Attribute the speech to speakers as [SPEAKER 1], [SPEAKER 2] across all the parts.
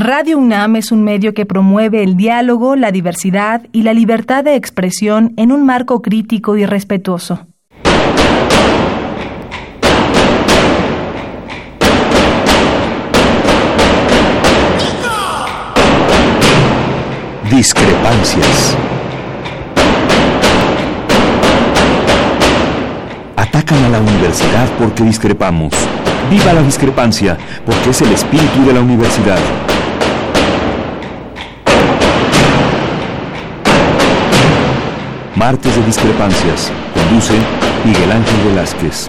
[SPEAKER 1] Radio UNAM es un medio que promueve el diálogo, la diversidad y la libertad de expresión en un marco crítico y respetuoso.
[SPEAKER 2] Discrepancias. Atacan a la universidad porque discrepamos. Viva la discrepancia, porque es el espíritu de la universidad. Martes de Discrepancias. Conduce Miguel Ángel Velázquez.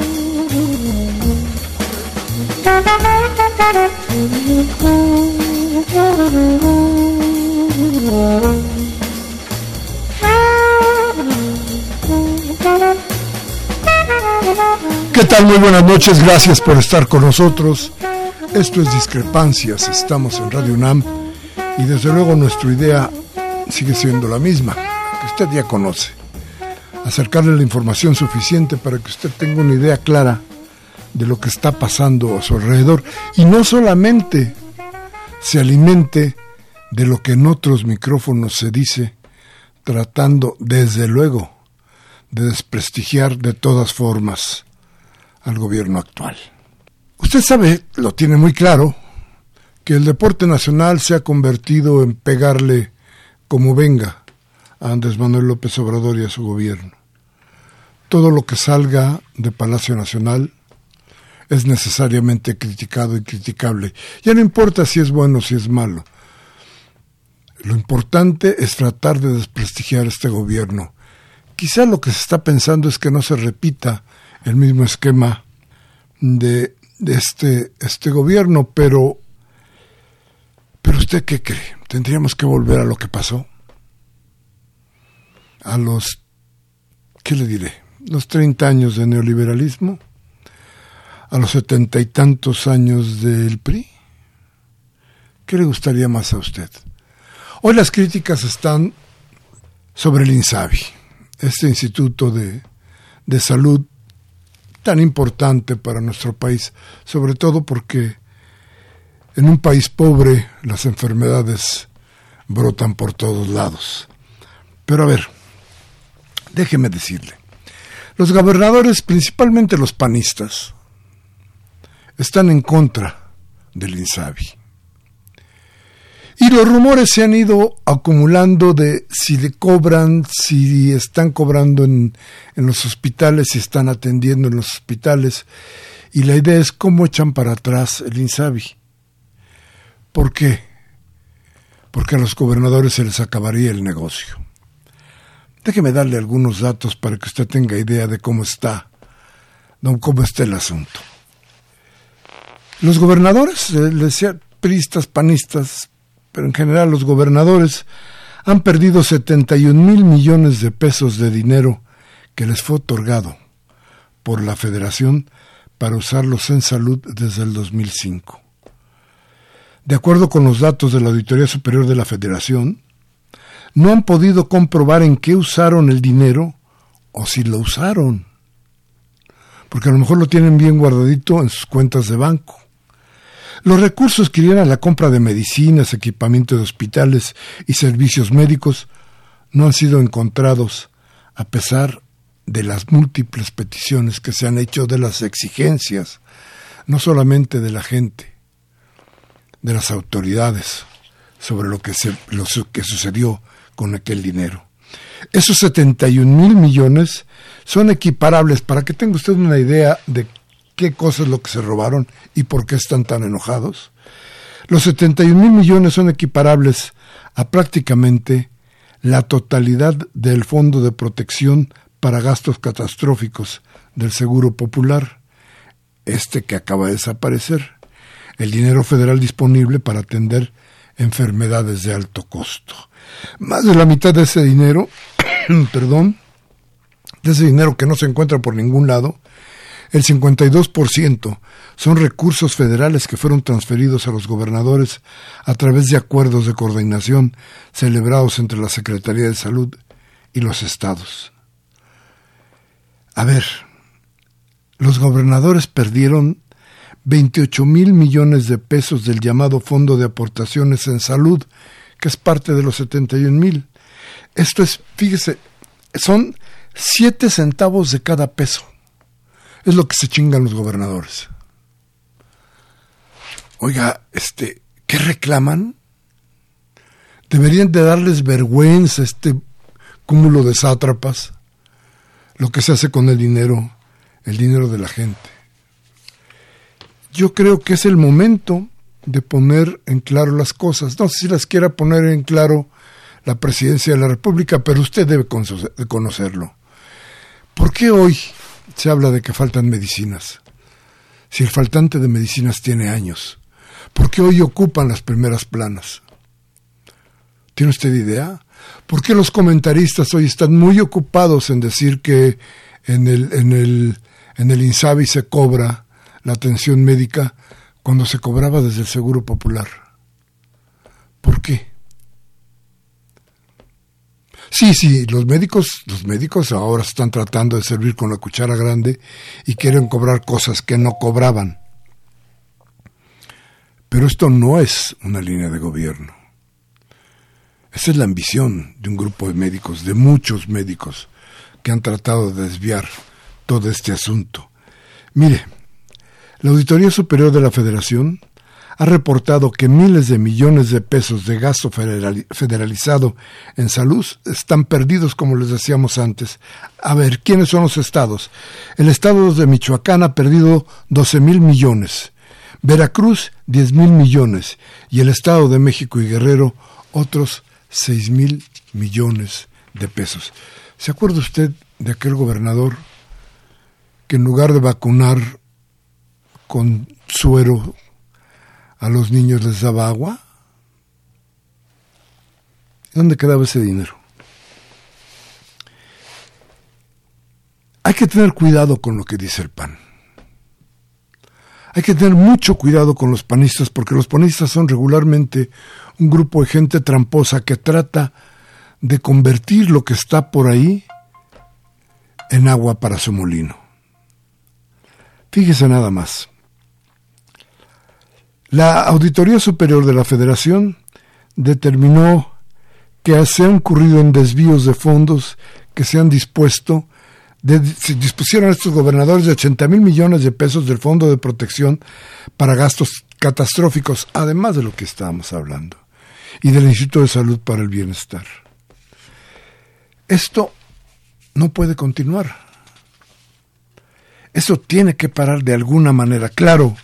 [SPEAKER 3] ¿Qué tal? Muy buenas noches, gracias por estar con nosotros. Esto es Discrepancias, estamos en Radio UNAM y desde luego nuestra idea sigue siendo la misma, que usted ya conoce. Acercarle la información suficiente para que usted tenga una idea clara de lo que está pasando a su alrededor y no solamente se alimente de lo que en otros micrófonos se dice, tratando desde luego de desprestigiar de todas formas al gobierno actual. Usted sabe, lo tiene muy claro, que el deporte nacional se ha convertido en pegarle como venga a Andrés Manuel López Obrador y a su gobierno. Todo lo que salga de Palacio Nacional es necesariamente criticado y criticable. Ya no importa si es bueno o si es malo. Lo importante es tratar de desprestigiar este gobierno. Quizá lo que se está pensando es que no se repita el mismo esquema de, este, este gobierno, pero, pero usted qué cree? ¿Tendríamos que volver a lo que pasó? A los, ¿qué le diré? Los 30 años de neoliberalismo, a los setenta y tantos años del PRI. ¿Qué le gustaría más a usted? Hoy las críticas están sobre el INSABI, este instituto de, de salud tan importante para nuestro país, sobre todo porque en un país pobre las enfermedades brotan por todos lados. Pero a ver, déjeme decirle, los gobernadores, principalmente los panistas, están en contra del INSABI. Y los rumores se han ido acumulando de si le cobran, si están cobrando en, en, los hospitales, si están atendiendo en los hospitales. Y la idea es cómo echan para atrás el INSABI. ¿Por qué? Porque a los gobernadores se les acabaría el negocio. Déjeme darle algunos datos para que usted tenga idea de cómo está, cómo está el asunto. Los gobernadores, les decía, priistas, panistas, pero en general los gobernadores han perdido 71 mil millones de pesos de dinero que les fue otorgado por la Federación para usarlos en salud desde el 2005. De acuerdo con los datos de la Auditoría Superior de la Federación, no han podido comprobar en qué usaron el dinero o si lo usaron, porque a lo mejor lo tienen bien guardadito en sus cuentas de banco. Los recursos que irían a la compra de medicinas, equipamiento de hospitales y servicios médicos no han sido encontrados a pesar de las múltiples peticiones que se han hecho de las exigencias, no solamente de la gente, de las autoridades, sobre lo que, se, lo que sucedió con aquel dinero. Esos 71 mil millones son equiparables, para que tenga usted una idea de qué cosa es lo que se robaron y por qué están tan enojados. Los 71 mil millones son equiparables a prácticamente la totalidad del Fondo de Protección para Gastos Catastróficos del Seguro Popular, este que acaba de desaparecer, el dinero federal disponible para atender enfermedades de alto costo. Más de la mitad de ese dinero, perdón, de ese dinero que no se encuentra por ningún lado, el 52% son recursos federales que fueron transferidos a los gobernadores a través de acuerdos de coordinación celebrados entre la Secretaría de Salud y los estados. A ver, los gobernadores perdieron 28 mil millones de pesos del llamado Fondo de Aportaciones en Salud, que es parte de los 71 mil. Esto es, fíjese, son 7 centavos de cada peso. Es lo que se chingan los gobernadores. Oiga, este, ¿qué reclaman? Deberían de darles vergüenza este cúmulo de sátrapas, lo que se hace con el dinero, el dinero de la gente. Yo creo que es el momento de poner en claro las cosas. No sé si las quiera poner en claro la presidencia de la República, pero usted debe conocerlo. ¿Por qué hoy se habla de que faltan medicinas? Si el faltante de medicinas tiene años, ¿por qué hoy ocupan las primeras planas? ¿Tiene usted idea? ¿Por qué los comentaristas hoy están muy ocupados en decir que en el, en el, en el INSABI se cobra la atención médica cuando se cobraba desde el Seguro Popular? ¿Por qué? Sí, sí, los médicos, los médicos ahora están tratando de servir con la cuchara grande y quieren cobrar cosas que no cobraban. Pero esto no es una línea de gobierno. Esa es la ambición de un grupo de médicos, de muchos médicos, que han tratado de desviar todo este asunto. Mire, la Auditoría Superior de la Federación ha reportado que miles de millones de pesos de gasto federalizado en salud están perdidos, como les decíamos antes. A ver, ¿quiénes son los estados? El estado de Michoacán ha perdido 12 mil millones, Veracruz 10 mil millones y el estado de México y Guerrero otros 6 mil millones de pesos. ¿Se acuerda usted de aquel gobernador que en lugar de vacunar con suero a los niños les daba agua? ¿Dónde quedaba ese dinero? Hay que tener cuidado con lo que dice el PAN. Hay que tener mucho cuidado con los panistas porque los panistas son regularmente un grupo de gente tramposa que trata de convertir lo que está por ahí en agua para su molino. Fíjese nada más. La Auditoría Superior de la Federación determinó que se han ocurrido en desvíos de fondos que se han dispuesto, se dispusieron estos gobernadores de 80 mil millones de pesos del Fondo de Protección para gastos catastróficos, además de lo que estábamos hablando, y del Instituto de Salud para el Bienestar. Esto no puede continuar. Eso tiene que parar de alguna manera. Claro,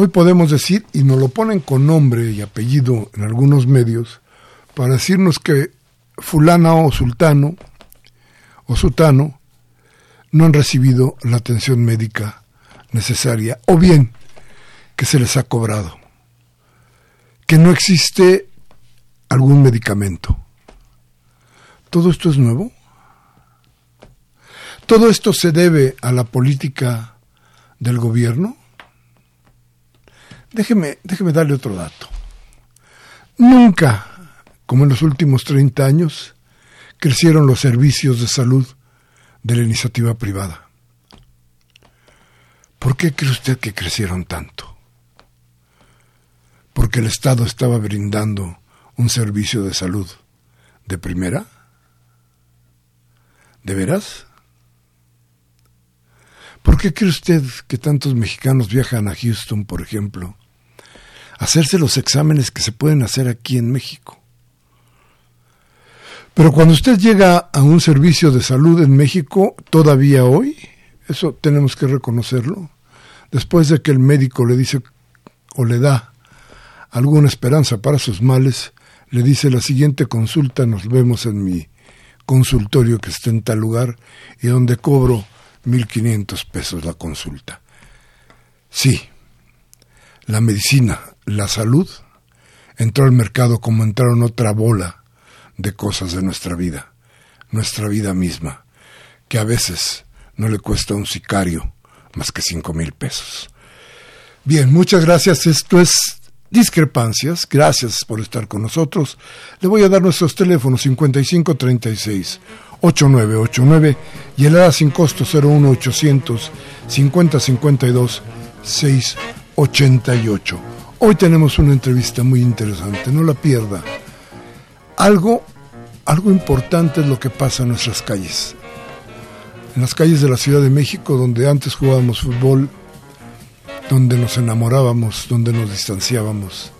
[SPEAKER 3] Hoy podemos decir, y nos lo ponen con nombre y apellido en algunos medios, para decirnos que fulana o sultano o sultano no han recibido la atención médica necesaria, o bien que se les ha cobrado, que no existe algún medicamento. ¿Todo esto es nuevo? ¿Todo esto se debe a la política del gobierno? Déjeme, déjeme darle otro dato. Nunca, como en los últimos 30 años, crecieron los servicios de salud de la iniciativa privada. ¿Por qué cree usted que crecieron tanto? ¿Porque el Estado estaba brindando un servicio de salud de primera? ¿De veras? ¿Por qué cree usted que tantos mexicanos viajan a Houston, por ejemplo, a hacerse los exámenes que se pueden hacer aquí en México? Pero cuando usted llega a un servicio de salud en México, todavía hoy, eso tenemos que reconocerlo, después de que el médico le dice o le da alguna esperanza para sus males, le dice la siguiente consulta, nos vemos en mi consultorio que está en tal lugar y donde cobro 1.500 pesos la consulta. Sí, la medicina, la salud, entró al mercado como entraron otra bola de cosas de nuestra vida, nuestra vida misma, que a veces no le cuesta a un sicario más que cinco mil pesos. Bien, muchas gracias. Esto es Discrepancias. Gracias por estar con nosotros. Le voy a dar nuestros teléfonos 5536 8989 y el ADA sin costo 01800 5052 688. Hoy tenemos una entrevista muy interesante, no la pierda. Algo, algo importante es lo que pasa en nuestras calles. En las calles de la Ciudad de México, donde antes jugábamos fútbol, donde nos enamorábamos, donde nos distanciábamos.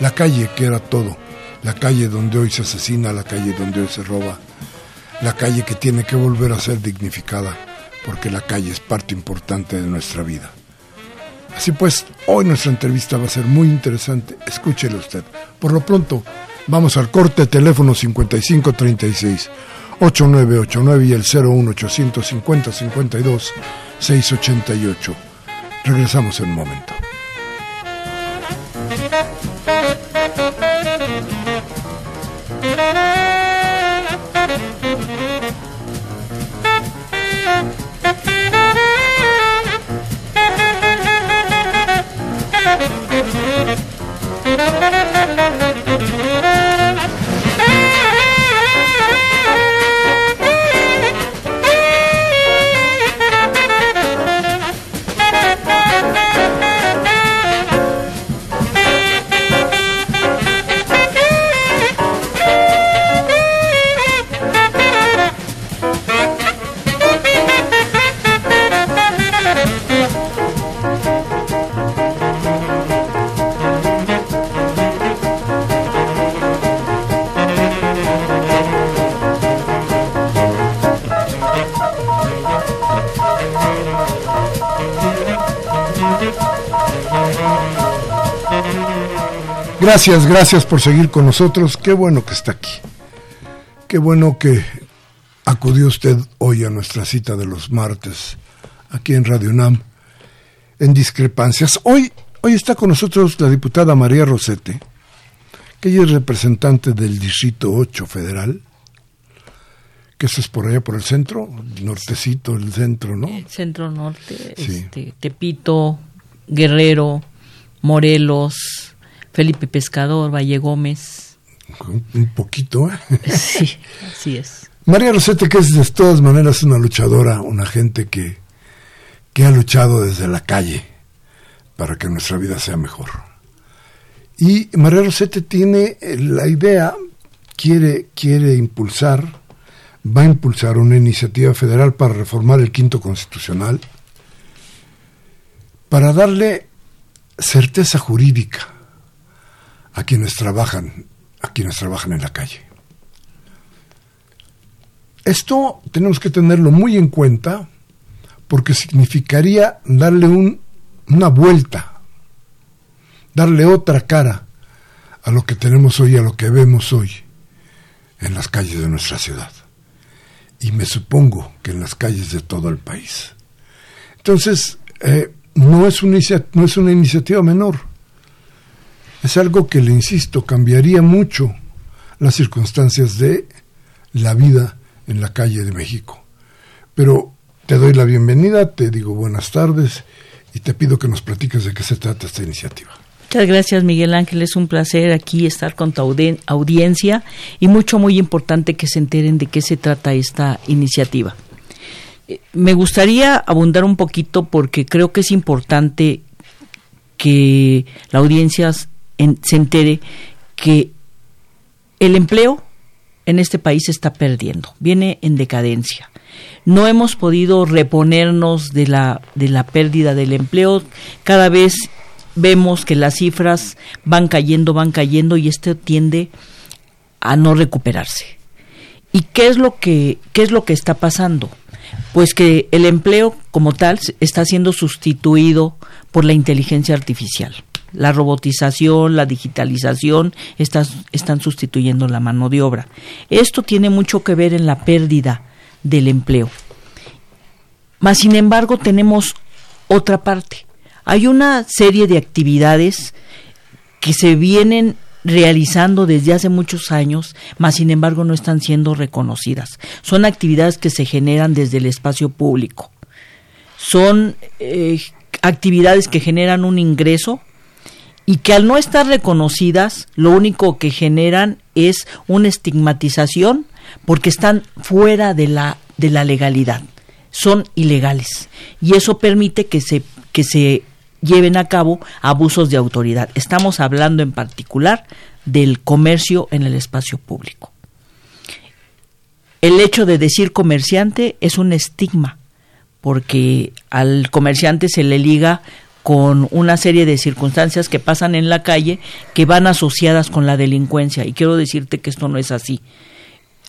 [SPEAKER 3] La calle que era todo, la calle donde hoy se asesina, la calle donde hoy se roba, la calle que tiene que volver a ser dignificada, porque la calle es parte importante de nuestra vida. Así pues, hoy nuestra entrevista va a ser muy interesante. Escúchele usted. Por lo pronto, vamos al corte teléfono 5536 8989 y el 01850 52 688. Regresamos en un momento. Gracias, gracias por seguir con nosotros. Qué bueno que está aquí. Qué bueno que acudió usted hoy a nuestra cita de los martes aquí en Radio UNAM en discrepancias. Hoy, hoy está con nosotros la diputada María Rosete, que ella es representante del Distrito 8 Federal, que eso es por allá por el centro, el nortecito, el centro, ¿no?
[SPEAKER 4] centro norte, este, Tepito, Guerrero, Morelos, Felipe Pescador, Valle Gómez.
[SPEAKER 3] Un poquito, ¿eh?
[SPEAKER 4] Sí, así es.
[SPEAKER 3] María Rosete, que es de todas maneras una luchadora, una gente que, que ha luchado desde la calle para que nuestra vida sea mejor. Y María Rosete tiene eh, la idea, quiere, quiere impulsar, va a impulsar una iniciativa federal para reformar el quinto constitucional, para darle certeza jurídica a quienes trabajan, a quienes trabajan en la calle. Esto tenemos que tenerlo muy en cuenta porque significaría darle un, una vuelta, darle otra cara a lo que tenemos hoy, a lo que vemos hoy en las calles de nuestra ciudad. Y me supongo que en las calles de todo el país. Entonces, eh, no, es una, no es una iniciativa menor es algo que, le insisto, cambiaría mucho las circunstancias de la vida en la calle de México. Pero te doy la bienvenida, te digo buenas tardes y te pido que nos platiques de qué se trata esta iniciativa.
[SPEAKER 4] Muchas gracias Miguel Ángel, es un placer aquí estar con tu audiencia y mucho, muy importante que se enteren de qué se trata esta iniciativa. Eh, me gustaría abundar un poquito porque creo que es importante que la audiencia se entere que el empleo en este país está perdiendo, viene en decadencia. No hemos podido reponernos de la, de la pérdida del empleo. Cada vez vemos que las cifras van cayendo, van cayendo y esto tiende a no recuperarse. ¿Y qué es lo que qué es lo que está pasando? Pues que el empleo como tal está siendo sustituido por la inteligencia artificial. La robotización, la digitalización están sustituyendo la mano de obra. Esto tiene mucho que ver en la pérdida del empleo. Mas, sin embargo, tenemos otra parte. Hay una serie de actividades que se vienen realizando desde hace muchos años, mas sin embargo no están siendo reconocidas. Son actividades que se generan desde el espacio público. Son eh, actividades que generan un ingreso y que al no estar reconocidas, lo único que generan es una estigmatización porque están fuera de la, de la legalidad, son ilegales. Y eso permite que se, que se lleven a cabo abusos de autoridad. Estamos hablando en particular del comercio en el espacio público. El hecho de decir comerciante es un estigma, porque al comerciante se le liga con una serie de circunstancias que pasan en la calle que van asociadas con la delincuencia. Y quiero decirte que esto no es así.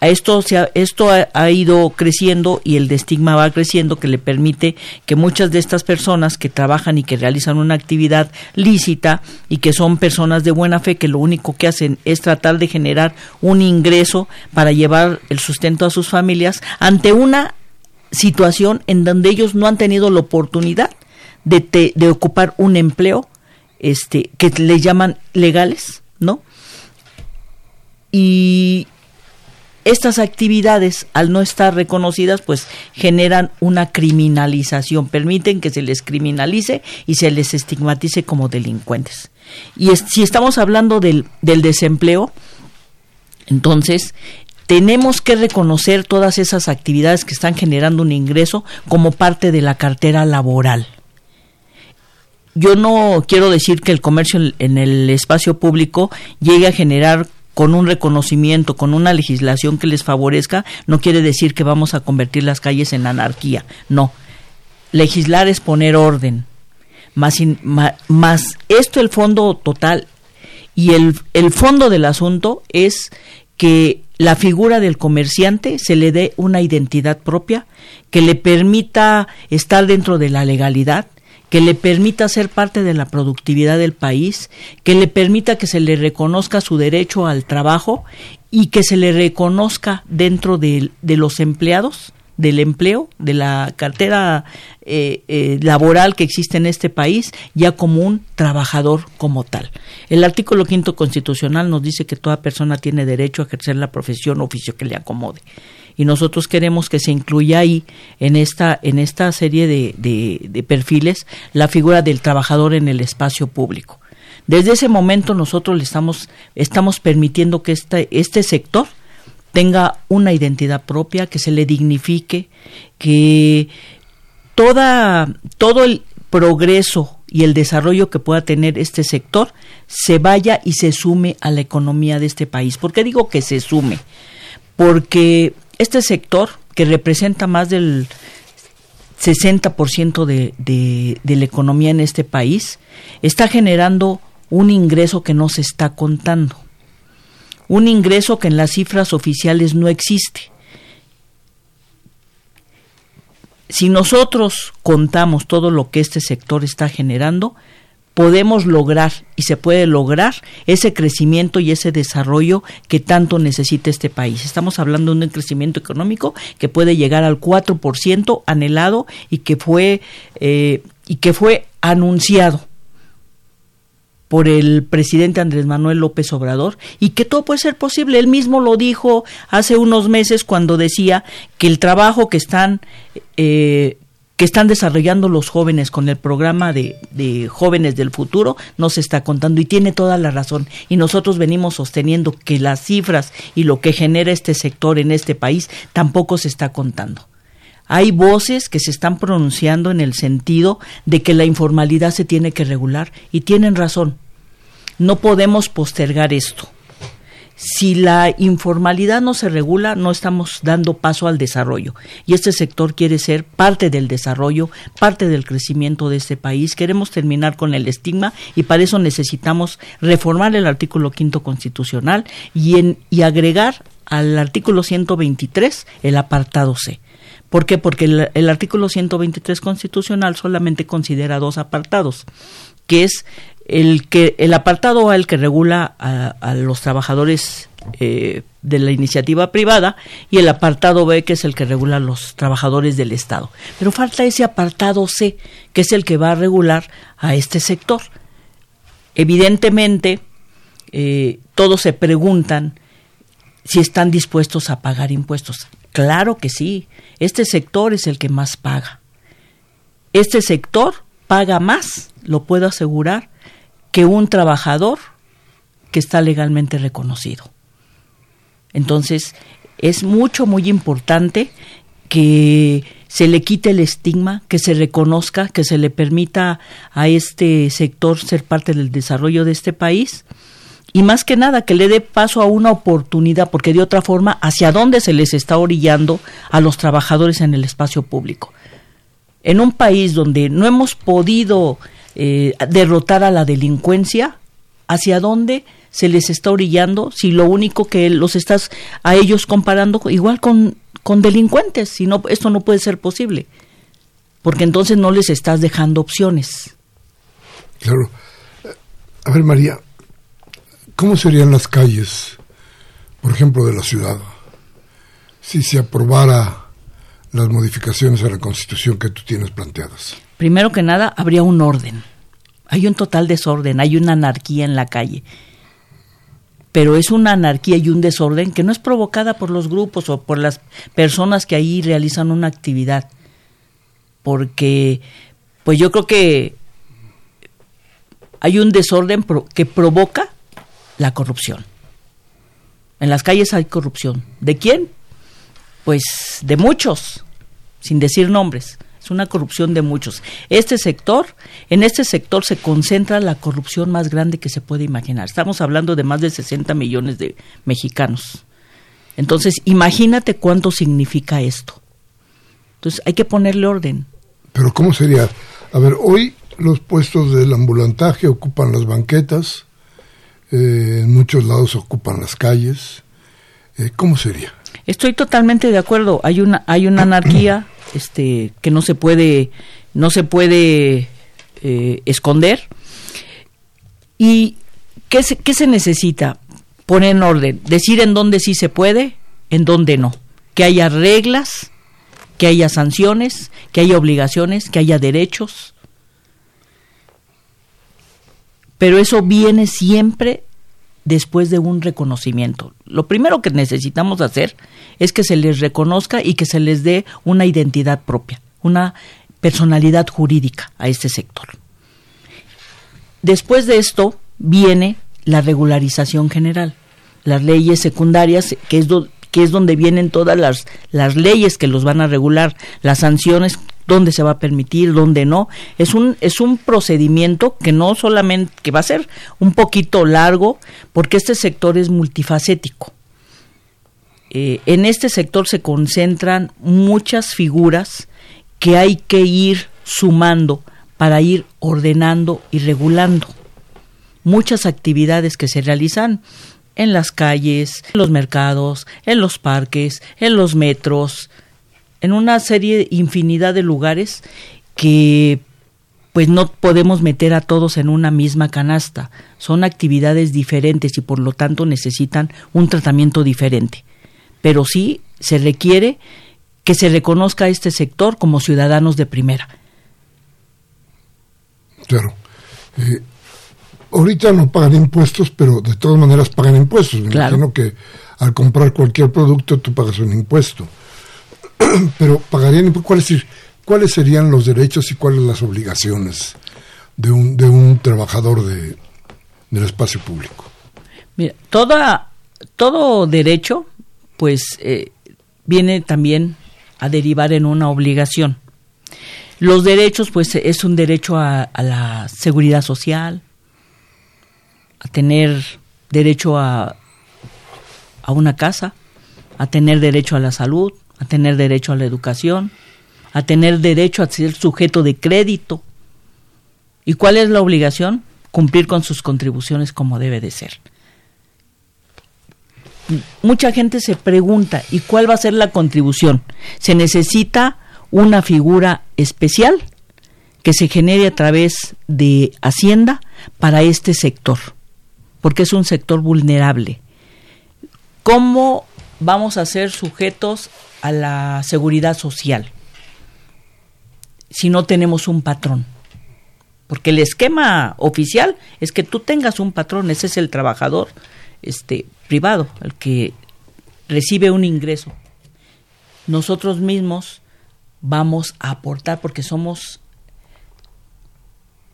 [SPEAKER 4] Esto, se ha, esto ha, ido creciendo y el de estigma va creciendo que le permite que muchas de estas personas que trabajan y que realizan una actividad lícita y que son personas de buena fe que lo único que hacen es tratar de generar un ingreso para llevar el sustento a sus familias ante una situación en donde ellos no han tenido la oportunidad de, de ocupar un empleo este que le llaman legales, ¿no? Y estas actividades, al no estar reconocidas, pues generan una criminalización, permiten que se les criminalice y se les estigmatice como delincuentes. Y si estamos hablando del desempleo, entonces tenemos que reconocer todas esas actividades que están generando un ingreso como parte de la cartera laboral. Yo no quiero decir que el comercio en el espacio público llegue a generar con un reconocimiento, con una legislación que les favorezca, no quiere decir que vamos a convertir las calles en anarquía. No. Legislar es poner orden. Más, más, esto el fondo total y el, el fondo del asunto es que la figura del comerciante se le dé una identidad propia que le permita estar dentro de la legalidad, que le permita ser parte de la productividad del país, que le permita que se le reconozca su derecho al trabajo y que se le reconozca dentro de, los empleados, del empleo, de la cartera eh, eh, laboral que existe en este país, ya como un trabajador como tal. El artículo quinto constitucional nos dice que toda persona tiene derecho a ejercer la profesión o oficio que le acomode y nosotros queremos que se incluya ahí en esta en esta serie de, de, perfiles la figura del trabajador en el espacio público. Desde ese momento nosotros le estamos estamos permitiendo que este este sector tenga una identidad propia, que se le dignifique, que toda todo el progreso y el desarrollo que pueda tener este sector se vaya y se sume a la economía de este país. ¿Por qué digo que se sume? Porque este sector, que representa más del 60% de, de, de la economía en este país, está generando un ingreso que no se está contando. Un ingreso que en las cifras oficiales no existe. Si nosotros contamos todo lo que este sector está generando, podemos lograr y se puede lograr ese crecimiento y ese desarrollo que tanto necesita este país. Estamos hablando de un crecimiento económico que puede llegar al 4% anhelado y que fue eh, y que fue anunciado por el presidente Andrés Manuel López Obrador y que todo puede ser posible. Él mismo lo dijo hace unos meses cuando decía que el trabajo que están eh, que están desarrollando los jóvenes con el programa de, de, jóvenes del futuro no se está contando y tiene toda la razón. Y nosotros venimos sosteniendo que las cifras y lo que genera este sector en este país tampoco se está contando. Hay voces que se están pronunciando en el sentido de que la informalidad se tiene que regular y tienen razón. No podemos postergar esto. Si la informalidad no se regula, no estamos dando paso al desarrollo. Y este sector quiere ser parte del desarrollo, parte del crecimiento de este país. Queremos terminar con el estigma y para eso necesitamos reformar el artículo quinto constitucional y, en, y agregar al artículo 123 el apartado C. ¿Por qué? Porque el, el artículo 123 constitucional solamente considera dos apartados, que es el que el apartado A el que regula a, los trabajadores eh, de la iniciativa privada y el apartado B que es el que regula a los trabajadores del Estado. Pero falta ese apartado C que es el que va a regular a este sector. Evidentemente, eh, todos se preguntan si están dispuestos a pagar impuestos. Claro que sí, este sector es el que más paga. Este sector paga más, lo puedo asegurar, que un trabajador que está legalmente reconocido. Entonces, es mucho, muy importante que se le quite el estigma, que se reconozca, que se le permita a este sector ser parte del desarrollo de este país y más que nada que le dé paso a una oportunidad, porque de otra forma, ¿hacia dónde se les está orillando a los trabajadores en el espacio público? En un país donde no hemos podido eh, derrotar a la delincuencia, hacia dónde se les está orillando si lo único que los estás a ellos comparando igual con, con delincuentes, si no, esto no puede ser posible, porque entonces no les estás dejando opciones.
[SPEAKER 3] Claro. A ver, María, ¿cómo serían las calles, por ejemplo, de la ciudad, si se aprobara las modificaciones a la Constitución que tú tienes planteadas?
[SPEAKER 4] Primero que nada, habría un orden. Hay un total desorden, hay una anarquía en la calle. Pero es una anarquía y un desorden que no es provocada por los grupos o por las personas que ahí realizan una actividad. Porque, pues yo creo que hay un desorden que provoca la corrupción. En las calles hay corrupción. ¿De quién? Pues de muchos, sin decir nombres. Es una corrupción de muchos. Este sector, en este sector se concentra la corrupción más grande que se puede imaginar. Estamos hablando de más de 60 millones de mexicanos. Entonces, imagínate cuánto significa esto. Entonces, hay que ponerle orden.
[SPEAKER 3] Pero ¿cómo sería? A ver, hoy los puestos del ambulantaje ocupan las banquetas, eh, en muchos lados ocupan las calles. Eh, ¿Cómo sería?
[SPEAKER 4] Estoy totalmente de acuerdo. Hay una, hay una anarquía este, que no se puede, no se puede eh, esconder. ¿Y qué se, qué se necesita? Poner en orden, decir en dónde sí se puede, en dónde no. Que haya reglas, que haya sanciones, que haya obligaciones, que haya derechos. Pero eso viene siempre después de un reconocimiento. Lo primero que necesitamos hacer es que se les reconozca y que se les dé una identidad propia, una personalidad jurídica a este sector. Después de esto viene la regularización general, las leyes secundarias, que es, que es donde vienen todas las, las leyes que los van a regular, las sanciones dónde se va a permitir, dónde no. Es un, es un procedimiento que no solamente, va a ser un poquito largo, porque este sector es multifacético. Eh, en este sector se concentran muchas figuras que hay que ir sumando para ir ordenando y regulando. Muchas actividades que se realizan en las calles, en los mercados, en los parques, en los metros, en una serie, infinidad de lugares que pues no podemos meter a todos en una misma canasta. Son actividades diferentes y por lo tanto necesitan un tratamiento diferente. Pero sí se requiere que se reconozca a este sector como ciudadanos de primera.
[SPEAKER 3] Claro. Eh, ahorita no pagan impuestos, pero de todas maneras pagan impuestos. Me imagino que al comprar cualquier producto tú pagas un impuesto. pero pagarían ¿cuáles, cuáles serían los derechos y cuáles las obligaciones de un, de un trabajador de, del espacio público?
[SPEAKER 4] Mira, toda, todo derecho, pues, eh, viene también a derivar en una obligación. Los derechos, pues, es un derecho a, a la seguridad social, a tener derecho a a una casa, a tener derecho a la salud, a tener derecho a la educación, a tener derecho a ser sujeto de crédito. ¿Y cuál es la obligación? Cumplir con sus contribuciones como debe de ser. Mucha gente se pregunta, ¿y cuál va a ser la contribución? Se necesita una figura especial que se genere a través de Hacienda para este sector, porque es un sector vulnerable. ¿Cómo vamos a ser sujetos a la seguridad social si no tenemos un patrón? Porque el esquema oficial es que tú tengas un patrón, ese es el trabajador este privado, el que recibe un ingreso. Nosotros mismos vamos a aportar porque somos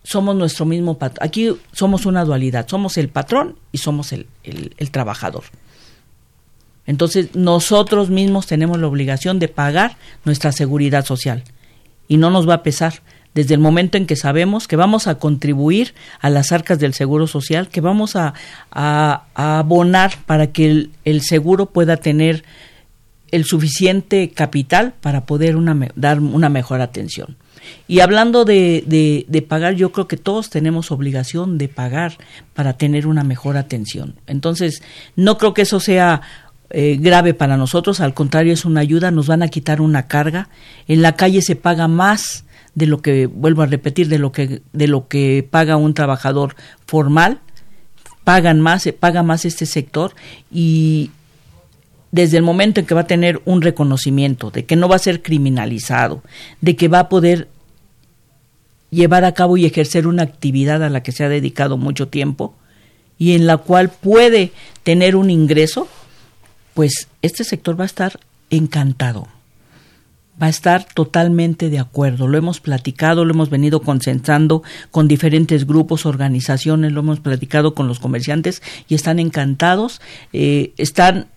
[SPEAKER 4] somos nuestro mismo patrón. Aquí somos una dualidad, somos el patrón y somos el, el, trabajador. Entonces nosotros mismos tenemos la obligación de pagar nuestra seguridad social y no nos va a pesar desde el momento en que sabemos que vamos a contribuir a las arcas del seguro social, que vamos a, a, abonar para que el, seguro pueda tener el suficiente capital para poder una, dar una mejor atención. Y hablando de, de, pagar, yo creo que todos tenemos obligación de pagar para tener una mejor atención. Entonces, no creo que eso sea eh, grave para nosotros, al contrario, es una ayuda, nos van a quitar una carga. En la calle se paga más de lo que, vuelvo a repetir, de lo que, de lo que paga un trabajador formal, pagan más, se paga más este sector y desde el momento en que va a tener un reconocimiento, de que no va a ser criminalizado, de que va a poder llevar a cabo y ejercer una actividad a la que se ha dedicado mucho tiempo y en la cual puede tener un ingreso, pues este sector va a estar encantado, va a estar totalmente de acuerdo. Lo hemos platicado, lo hemos venido consensando con diferentes grupos, organizaciones, lo hemos platicado con los comerciantes y están encantados, eh, están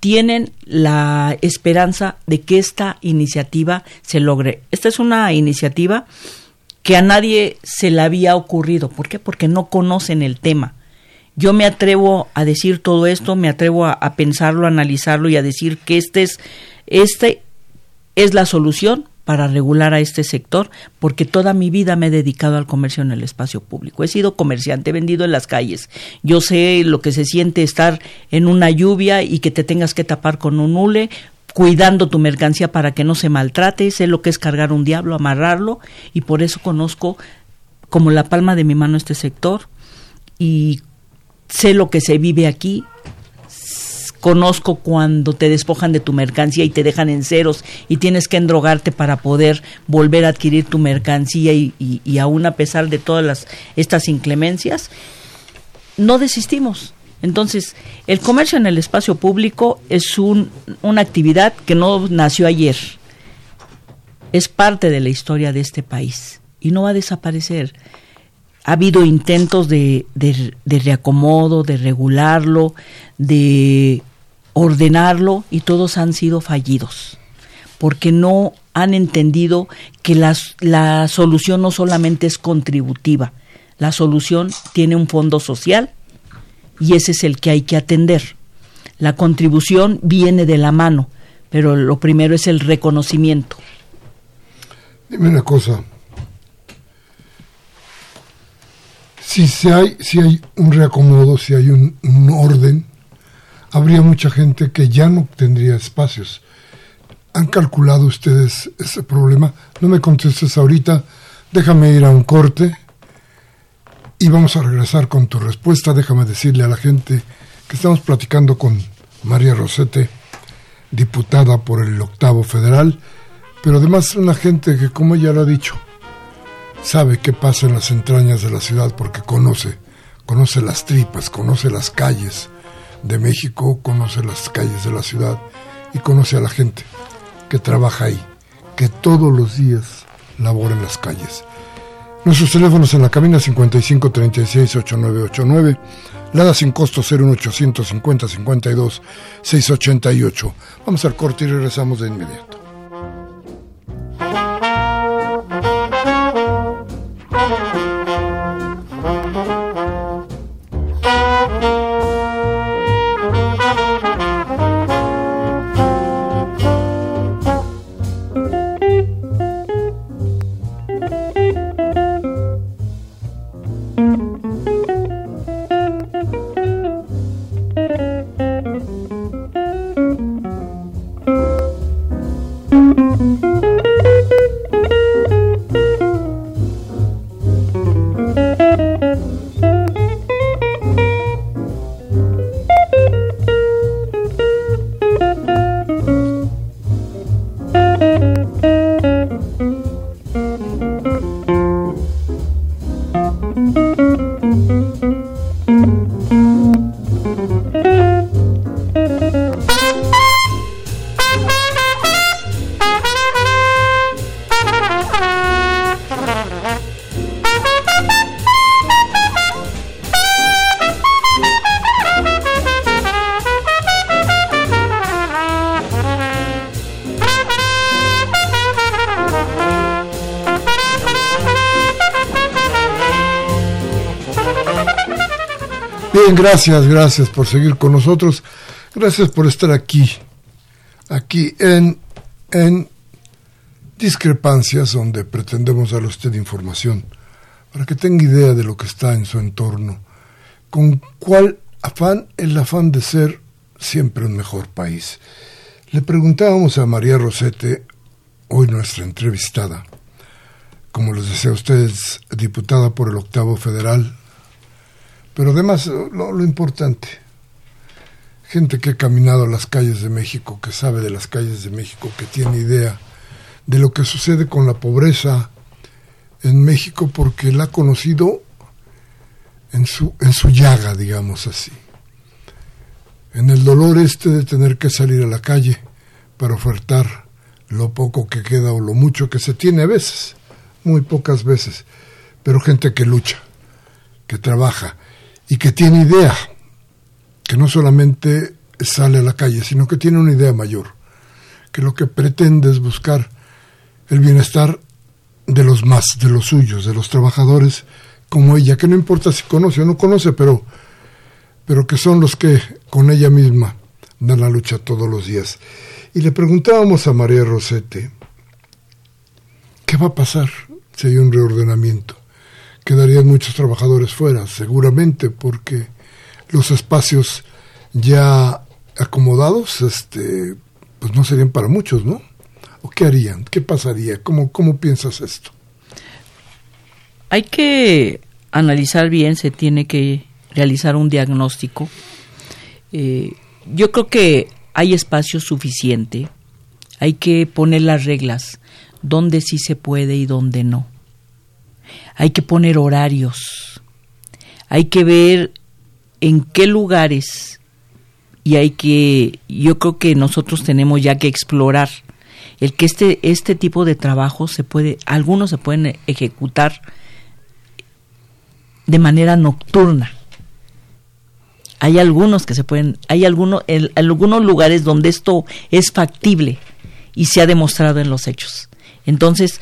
[SPEAKER 4] tienen la esperanza de que esta iniciativa se logre. Esta es una iniciativa que a nadie se le había ocurrido. ¿Por qué? Porque no conocen el tema. Yo me atrevo a decir todo esto, me atrevo a, pensarlo, a analizarlo y a decir que este es, este es la solución para regular a este sector, porque toda mi vida me he dedicado al comercio en el espacio público. He sido comerciante, he vendido en las calles. Yo sé lo que se siente estar en una lluvia y que te tengas que tapar con un hule, cuidando tu mercancía para que no se maltrate, sé lo que es cargar un diablo, amarrarlo, y por eso conozco como la palma de mi mano este sector y sé lo que se vive aquí, conozco cuando te despojan de tu mercancía y te dejan en ceros y tienes que endrogarte para poder volver a adquirir tu mercancía y, y, aún a pesar de todas las, estas inclemencias, no desistimos. Entonces, el comercio en el espacio público es un, una actividad que no nació ayer, es parte de la historia de este país y no va a desaparecer. Ha habido intentos de, de reacomodo, de regularlo, de ordenarlo y todos han sido fallidos, porque no han entendido que la, la solución no solamente es contributiva, la solución tiene un fondo social y ese es el que hay que atender. La contribución viene de la mano, pero lo primero es el reconocimiento.
[SPEAKER 3] Dime una cosa. Si, se hay, si hay un reacomodo, si hay un, un orden, habría mucha gente que ya no tendría espacios. ¿Han calculado ustedes ese problema? No me contestes ahorita, déjame ir a un corte y vamos a regresar con tu respuesta. Déjame decirle a la gente que estamos platicando con María Rosete, diputada por el octavo federal, pero además una gente que, como ella lo ha dicho, sabe qué pasa en las entrañas de la ciudad porque conoce, conoce las tripas, conoce las calles, de México, conoce las calles de la ciudad y conoce a la gente que trabaja ahí, que todos los días labora en las calles. Nuestros teléfonos en la cabina 55 36 8989, Lada sin costo 01850 52 688. Vamos al corte y regresamos de inmediato. Bien, gracias, gracias por seguir con nosotros. Gracias por estar aquí, aquí en, en discrepancias donde pretendemos darle a usted información para que tenga idea de lo que está en su entorno. ¿Con cuál afán? El afán de ser siempre un mejor país. Le preguntábamos a María Rosete, hoy nuestra entrevistada, como les decía a ustedes, diputada por el octavo federal, pero además lo, lo importante, gente que ha caminado las calles de México, que sabe de las calles de México, que tiene idea de lo que sucede con la pobreza en México porque la ha conocido en su, en su llaga, digamos así. En el dolor este de tener que salir a la calle para ofertar lo poco que queda o lo mucho que se tiene a veces, muy pocas veces, pero gente que lucha, que trabaja y que tiene idea, que no solamente sale a la calle, sino que tiene una idea mayor, que lo que pretende es buscar el bienestar de los más, de los suyos, de los trabajadores como ella, que no importa si conoce o no conoce, pero, pero que son los que con ella misma dan la lucha todos los días. Y le preguntábamos a María Rosete, ¿qué va a pasar si hay un reordenamiento? Quedarían muchos trabajadores fuera, seguramente, porque los espacios ya acomodados, este, pues no serían para muchos, ¿no? qué harían? ¿Qué pasaría? ¿Cómo, cómo piensas esto?
[SPEAKER 4] Hay que analizar bien, se tiene que realizar un diagnóstico. Eh, yo creo que hay espacio suficiente, hay que poner las reglas, donde sí se puede y donde no. Hay que poner horarios, hay que ver en qué lugares y hay que, yo creo que nosotros tenemos ya que explorar el que este, este tipo de trabajo se puede, algunos se pueden ejecutar de manera nocturna. Hay algunos que se pueden, hay algunos, algunos lugares donde esto es factible y se ha demostrado en los hechos. Entonces,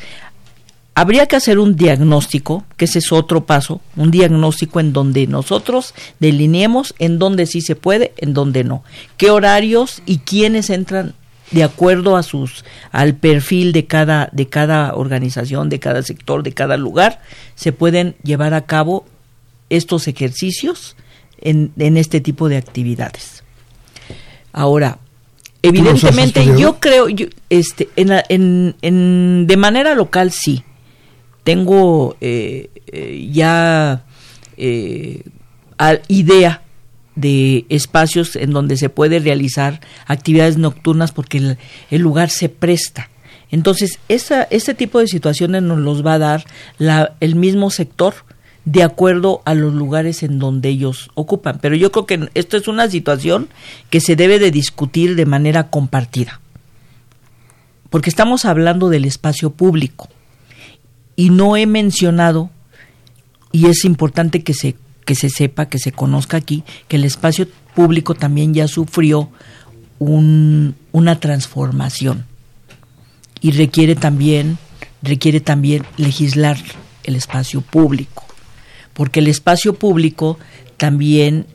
[SPEAKER 4] habría que hacer un diagnóstico, que ese es otro paso, un diagnóstico en donde nosotros delineemos en dónde sí se puede, en dónde no, qué horarios y quiénes entran de acuerdo a sus al perfil de cada de cada organización, de cada sector, de cada lugar, se pueden llevar a cabo estos ejercicios en, en este tipo de actividades. Ahora, evidentemente yo creo yo, este en, en, en, de manera local sí tengo eh, eh, ya eh, idea de espacios en donde se puede realizar actividades nocturnas porque el, lugar se presta. Entonces, esa, este tipo de situaciones nos los va a dar la, el mismo sector de acuerdo a los lugares en donde ellos ocupan. Pero yo creo que esto es una situación que se debe de discutir de manera compartida. Porque estamos hablando del espacio público. Y no he mencionado, y es importante que se que se sepa, que se conozca aquí, que el espacio público también ya sufrió un, una transformación. Y requiere también, requiere también legislar el espacio público, porque el espacio público también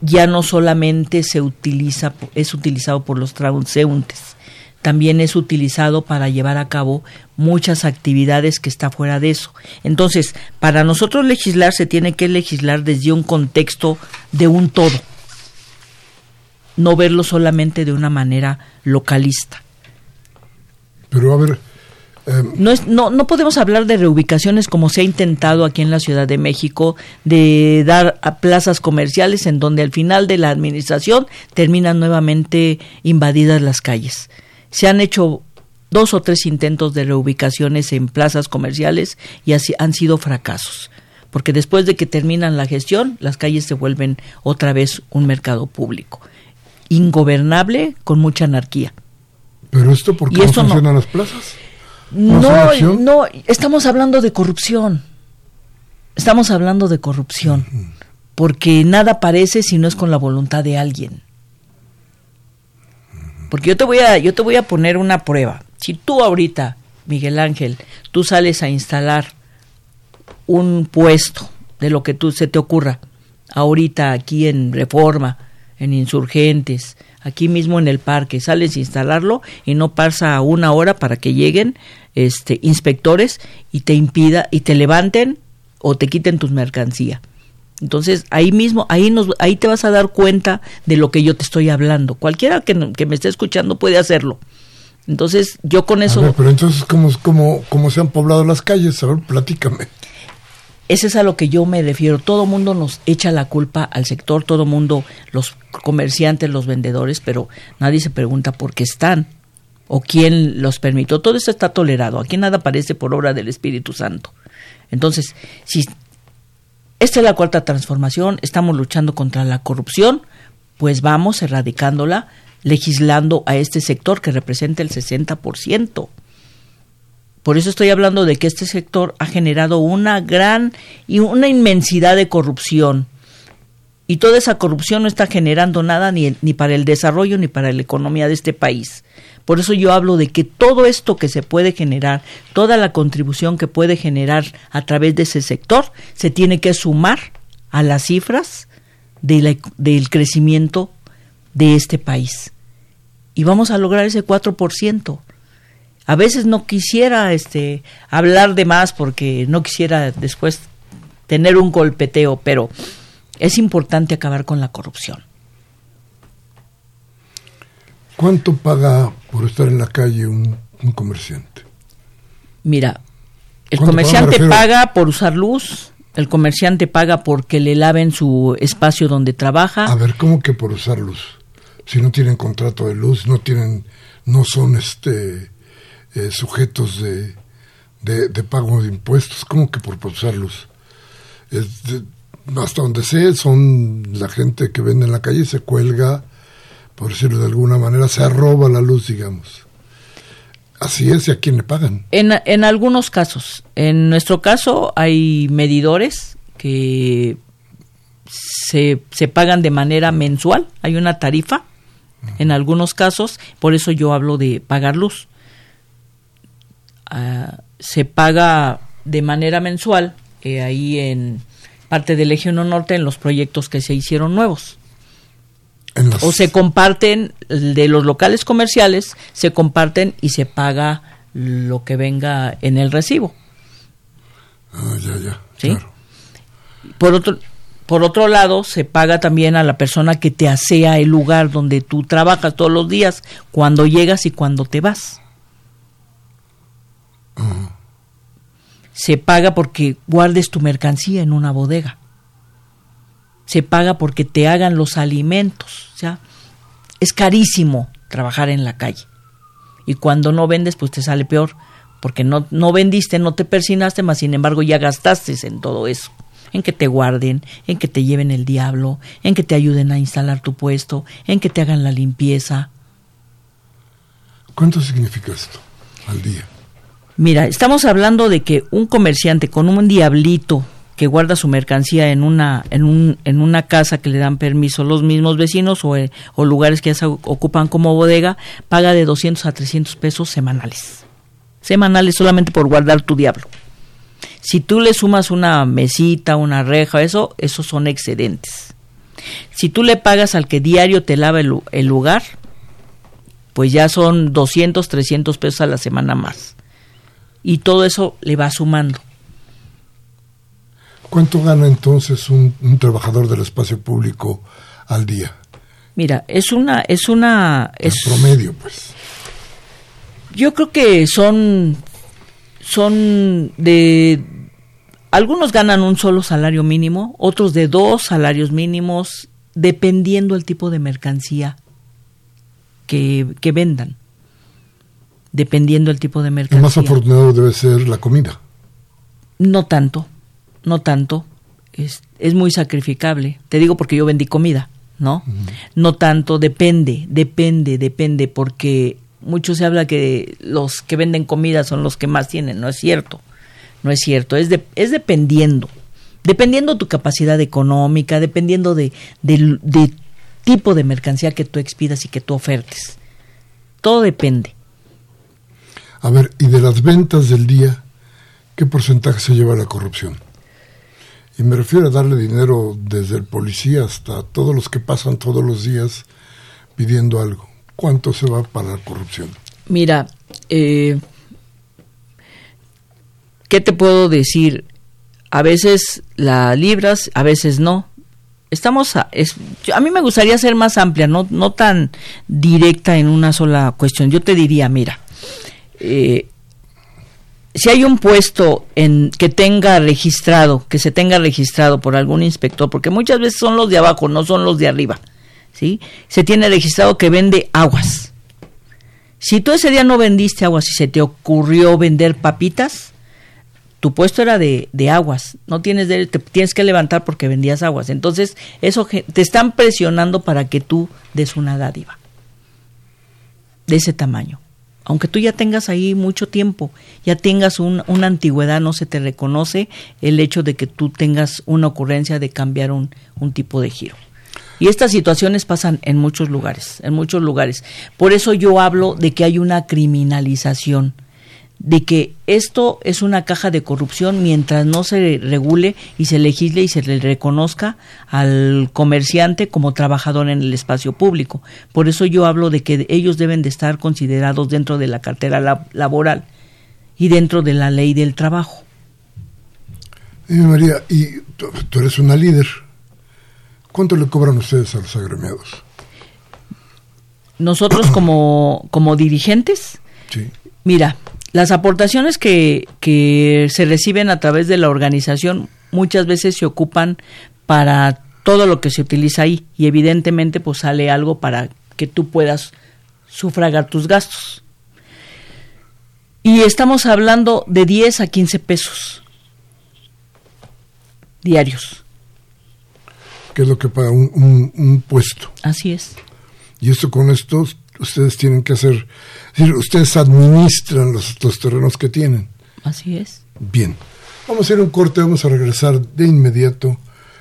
[SPEAKER 4] ya no solamente se utiliza, es utilizado por los transeúntes, también es utilizado para llevar a cabo muchas actividades que está fuera de eso. Entonces, para nosotros legislar se tiene que legislar desde un contexto de un todo, no verlo solamente de una manera localista.
[SPEAKER 3] Pero a ver,
[SPEAKER 4] em, no, es, no, no podemos hablar de reubicaciones como se ha intentado aquí en la Ciudad de México, de dar a plazas comerciales en donde al final de la administración terminan nuevamente invadidas las calles se han hecho dos o tres intentos de reubicaciones en plazas comerciales y así han sido fracasos, porque después de que terminan la gestión, las calles se vuelven otra vez un mercado público, ingobernable con mucha anarquía.
[SPEAKER 3] ¿Pero esto por qué no funcionan las plazas?
[SPEAKER 4] No, no, estamos hablando de corrupción. Estamos hablando de corrupción, porque nada parece si no es con la voluntad de alguien. Porque yo te voy a, yo te voy a poner una prueba. Si tú ahorita, Miguel Ángel, tú sales a instalar un puesto de lo que tú se te ocurra ahorita aquí en Reforma, en Insurgentes, aquí mismo en el parque, sales a instalarlo y no pasa una hora para que lleguen este inspectores y te impida y te levanten o te quiten tus mercancía. Entonces, ahí mismo, ahí nos ahí te vas a dar cuenta de lo que yo te estoy hablando. Cualquiera que, que me esté escuchando puede hacerlo. Entonces, yo con eso...
[SPEAKER 3] pero entonces, ¿cómo, cómo, ¿cómo se han poblado las calles? A ver, platícame.
[SPEAKER 4] Ese es a lo que yo me refiero. Todo mundo nos echa la culpa al sector, todo mundo, los comerciantes, los vendedores, pero nadie se pregunta por qué están o quién los permitió. Todo eso está tolerado. Aquí nada aparece por obra del Espíritu Santo. Entonces, si esta es la cuarta transformación, estamos luchando contra la corrupción, pues vamos erradicándola, legislando a este sector que representa el 60%. Por eso estoy hablando de que este sector ha generado una gran y una inmensidad de corrupción. Y toda esa corrupción no está generando nada ni, ni para el desarrollo ni para la economía de este país. Por eso yo hablo de que todo esto que se puede generar, toda la contribución que puede generar a través de ese sector, se tiene que sumar a las cifras del crecimiento de este país. Y vamos a lograr ese 4% a veces no quisiera este hablar de más porque no quisiera después tener un golpeteo, pero es importante acabar con la corrupción.
[SPEAKER 3] ¿Cuánto paga por estar en la calle un, comerciante?
[SPEAKER 4] Mira, el comerciante paga por usar luz, el comerciante paga porque le laven su espacio donde trabaja.
[SPEAKER 3] A ver, ¿cómo que por usar luz? Si no tienen contrato de luz, no tienen, no son este eh, sujetos de, de, pago de impuestos, como que por usarlos. hasta donde sé, son la gente que vende en la calle, se cuelga, por decirlo de alguna manera, se arroba la luz, digamos. Así es, ¿y a quién le pagan?
[SPEAKER 4] En, en algunos casos. En nuestro caso hay medidores que se, se pagan de manera mensual, hay una tarifa en algunos casos, por eso yo hablo de pagar luz. Ah, se paga de manera mensual eh, ahí en parte del Eje Norte en los proyectos que se hicieron nuevos. O se comparten de los locales comerciales, se comparten y se paga lo que venga en el recibo.
[SPEAKER 3] Ah, ya, ya.
[SPEAKER 4] ¿Sí? Por otro, por otro lado, se paga también a la persona que te asea el lugar donde tú trabajas todos los días, cuando llegas y cuando te vas. Se paga porque guardes tu mercancía en una bodega. Se paga porque te hagan los alimentos. O sea, es carísimo trabajar en la calle. Y cuando no vendes, pues te sale peor. Porque no, no vendiste, no te persinaste, más sin embargo ya gastaste en todo eso. En que te guarden, en que te lleven el diablo, en que te ayuden a instalar tu puesto, en que te hagan la limpieza.
[SPEAKER 3] ¿Cuánto significa esto al día?
[SPEAKER 4] Mira, estamos hablando de que un comerciante con un diablito que guarda su mercancía en una, en, un, en una casa que le dan permiso los mismos vecinos o, eh, o lugares que ya se ocupan como bodega, paga de 200 a 300 pesos semanales. Semanales solamente por guardar tu diablo. Si tú le sumas una mesita, una reja, eso, esos son excedentes. Si tú le pagas al que diario te lava el, el lugar, pues ya son 200, 300 pesos a la semana más y todo eso le va sumando.
[SPEAKER 3] ¿Cuánto gana entonces un, trabajador del espacio público al día?
[SPEAKER 4] Mira, es una, es una, es
[SPEAKER 3] promedio, pues.
[SPEAKER 4] Yo creo que son, son de, algunos ganan un solo salario mínimo, otros de dos salarios mínimos, dependiendo el tipo de mercancía que, que vendan dependiendo del tipo de mercancía.
[SPEAKER 3] Lo más afortunado debe ser la comida.
[SPEAKER 4] No tanto, no tanto. Es, es muy sacrificable. Te digo porque yo vendí comida, ¿no? No tanto, depende, depende, depende, porque mucho se habla que los que venden comida son los que más tienen, no es cierto. No es cierto, es, de, es dependiendo. Dependiendo tu capacidad económica, dependiendo de, de, de tipo de mercancía que tú expidas y que tú ofertes. Todo depende.
[SPEAKER 3] A ver, y de las ventas del día, ¿qué porcentaje se lleva la corrupción? Y me refiero a darle dinero desde el policía hasta todos los que pasan todos los días pidiendo algo. ¿Cuánto se va para la corrupción?
[SPEAKER 4] Mira, eh, ¿qué te puedo decir? A veces la libras, a veces no. Estamos a, es, a mí me gustaría ser más amplia, no, no tan directa en una sola cuestión. Yo te diría, mira, eh, si hay un puesto en que tenga registrado, que se tenga registrado por algún inspector, porque muchas veces son los de abajo, no son los de arriba, ¿sí? Se tiene registrado que vende aguas. Si tú ese día no vendiste aguas y se te ocurrió vender papitas, tu puesto era de, de aguas, no tienes de, te tienes que levantar porque vendías aguas. Entonces, eso te están presionando para que tú des una dádiva de ese tamaño aunque tú ya tengas ahí mucho tiempo, ya tengas una antigüedad, no se te reconoce el hecho de que tú tengas una ocurrencia de cambiar un, un tipo de giro. Y estas situaciones pasan en muchos lugares, en muchos lugares. Por eso yo hablo de que hay una criminalización de que esto es una caja de corrupción mientras no se regule y se legisle y se le reconozca al comerciante como trabajador en el espacio público. Por eso yo hablo de que ellos deben de estar considerados dentro de la cartera laboral y dentro de la ley del trabajo.
[SPEAKER 3] María, y tú, eres una líder. ¿Cuánto le cobran ustedes a los agremiados?
[SPEAKER 4] Nosotros como, como dirigentes,
[SPEAKER 3] sí.
[SPEAKER 4] mira, las aportaciones que, que se reciben a través de la organización muchas veces se ocupan para todo lo que se utiliza ahí y evidentemente pues sale algo para que tú puedas sufragar tus gastos. Y estamos hablando de 10 a 15 pesos diarios.
[SPEAKER 3] ¿Qué es lo que paga un, un puesto?
[SPEAKER 4] Así es.
[SPEAKER 3] Y esto con estos ustedes tienen que hacer, ustedes administran los, terrenos que tienen.
[SPEAKER 4] Así es.
[SPEAKER 3] Bien, vamos a ir a un corte, vamos a regresar de inmediato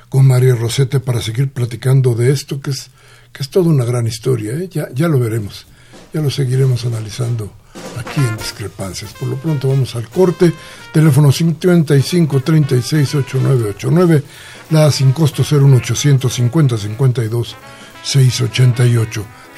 [SPEAKER 3] con María Rosete para seguir platicando de esto, que es, que es toda una gran historia, ¿eh? ya, ya lo veremos, ya lo seguiremos analizando aquí en Discrepancias. Por lo pronto vamos al corte, teléfono 55 36 8989, la sin costo 01850 52 688.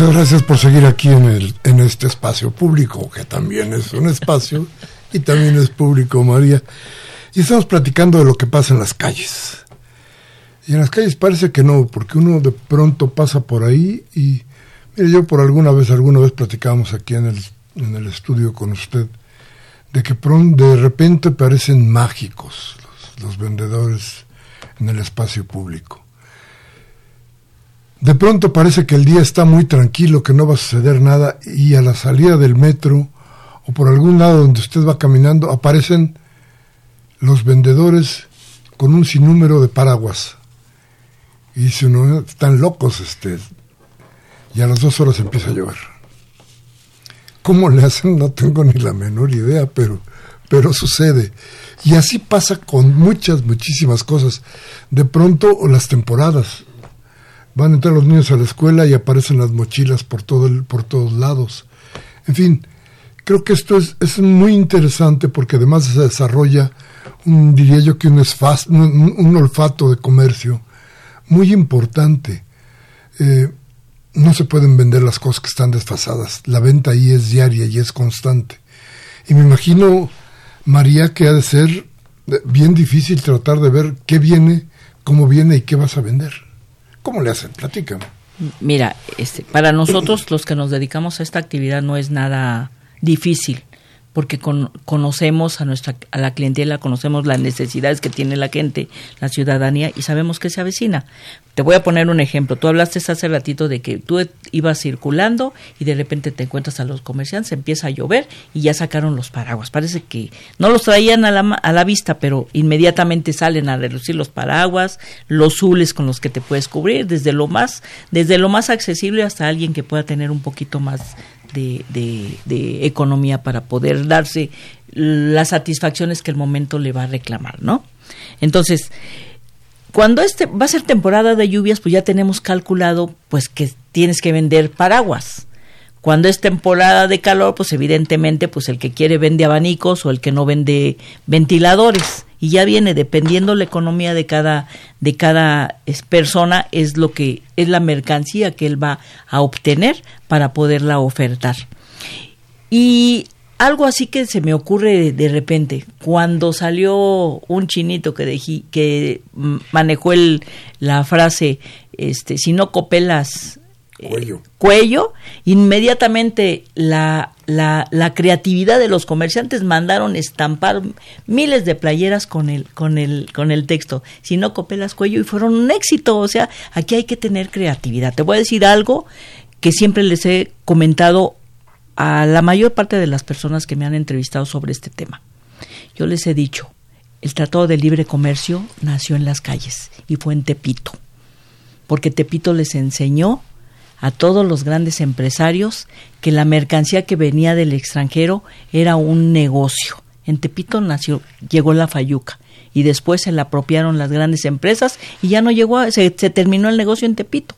[SPEAKER 3] Muchas gracias por seguir aquí en, el, en este espacio público, que también es un espacio y también es público, María. Y estamos platicando de lo que pasa en las calles. Y en las calles parece que no, porque uno de pronto pasa por ahí y, mire, yo por alguna vez, alguna vez platicábamos aquí en el, en el estudio con usted, de que de repente parecen mágicos los vendedores en el espacio público de pronto parece que el día está muy tranquilo, que no va a suceder nada y a la salida del metro o por algún lado donde usted va caminando aparecen los vendedores con un sinnúmero de paraguas. Y dice uno, están locos este. Y a las dos horas empieza a llover. ¿Cómo le hacen? No tengo ni la menor idea, pero, pero sucede. Y así pasa con muchas, muchísimas cosas. De pronto, las temporadas. Van a entrar los niños a la escuela y aparecen las mochilas por, todo el, por todos lados. En fin, creo que esto es, es muy interesante porque además se desarrolla, un, diría yo que un, un, un olfato de comercio muy importante. Eh, no se pueden vender las cosas que están desfasadas. La venta ahí es diaria y es constante. Y me imagino, María, que ha de ser bien difícil tratar de ver qué viene, cómo viene y qué vas a vender. ¿Cómo le hacen? Platícame.
[SPEAKER 4] Mira, este, para nosotros los que nos dedicamos a esta actividad no es nada difícil porque conocemos a nuestra a la clientela, conocemos las necesidades que tiene la gente, la ciudadanía y sabemos que se avecina. Te voy a poner un ejemplo. Tú hablaste hace ratito de que tú ibas circulando y de repente te encuentras a los comerciantes, empieza a llover y ya sacaron los paraguas. Parece que no los traían a la, a la vista, pero inmediatamente salen a reducir los paraguas, los zules con los que te puedes cubrir, desde lo más, desde lo más accesible hasta alguien que pueda tener un poquito más de, economía para poder darse las satisfacciones que el momento le va a reclamar, ¿no? Entonces, cuando este va a ser temporada de lluvias, pues ya tenemos calculado pues que tienes que vender paraguas. Cuando es temporada de calor, pues evidentemente pues el que quiere vende abanicos o el que no vende ventiladores. Y ya viene dependiendo la economía de cada de cada persona es lo que es la mercancía que él va a obtener para poderla ofertar. Y algo así que se me ocurre de, repente cuando salió un chinito que que manejó el, la frase este si no copelas
[SPEAKER 3] Cuello.
[SPEAKER 4] cuello, inmediatamente la, la, la, creatividad de los comerciantes mandaron estampar miles de playeras con el, con el, con el texto, si no copelas cuello, y fueron un éxito. O sea, aquí hay que tener creatividad. Te voy a decir algo que siempre les he comentado a la mayor parte de las personas que me han entrevistado sobre este tema. Yo les he dicho, el Tratado de Libre Comercio nació en las calles y fue en Tepito, porque Tepito les enseñó a todos los grandes empresarios que la mercancía que venía del extranjero era un negocio. En Tepito nació, llegó la Fayuca y después se la apropiaron las grandes empresas y ya no llegó, se, se terminó el negocio en Tepito.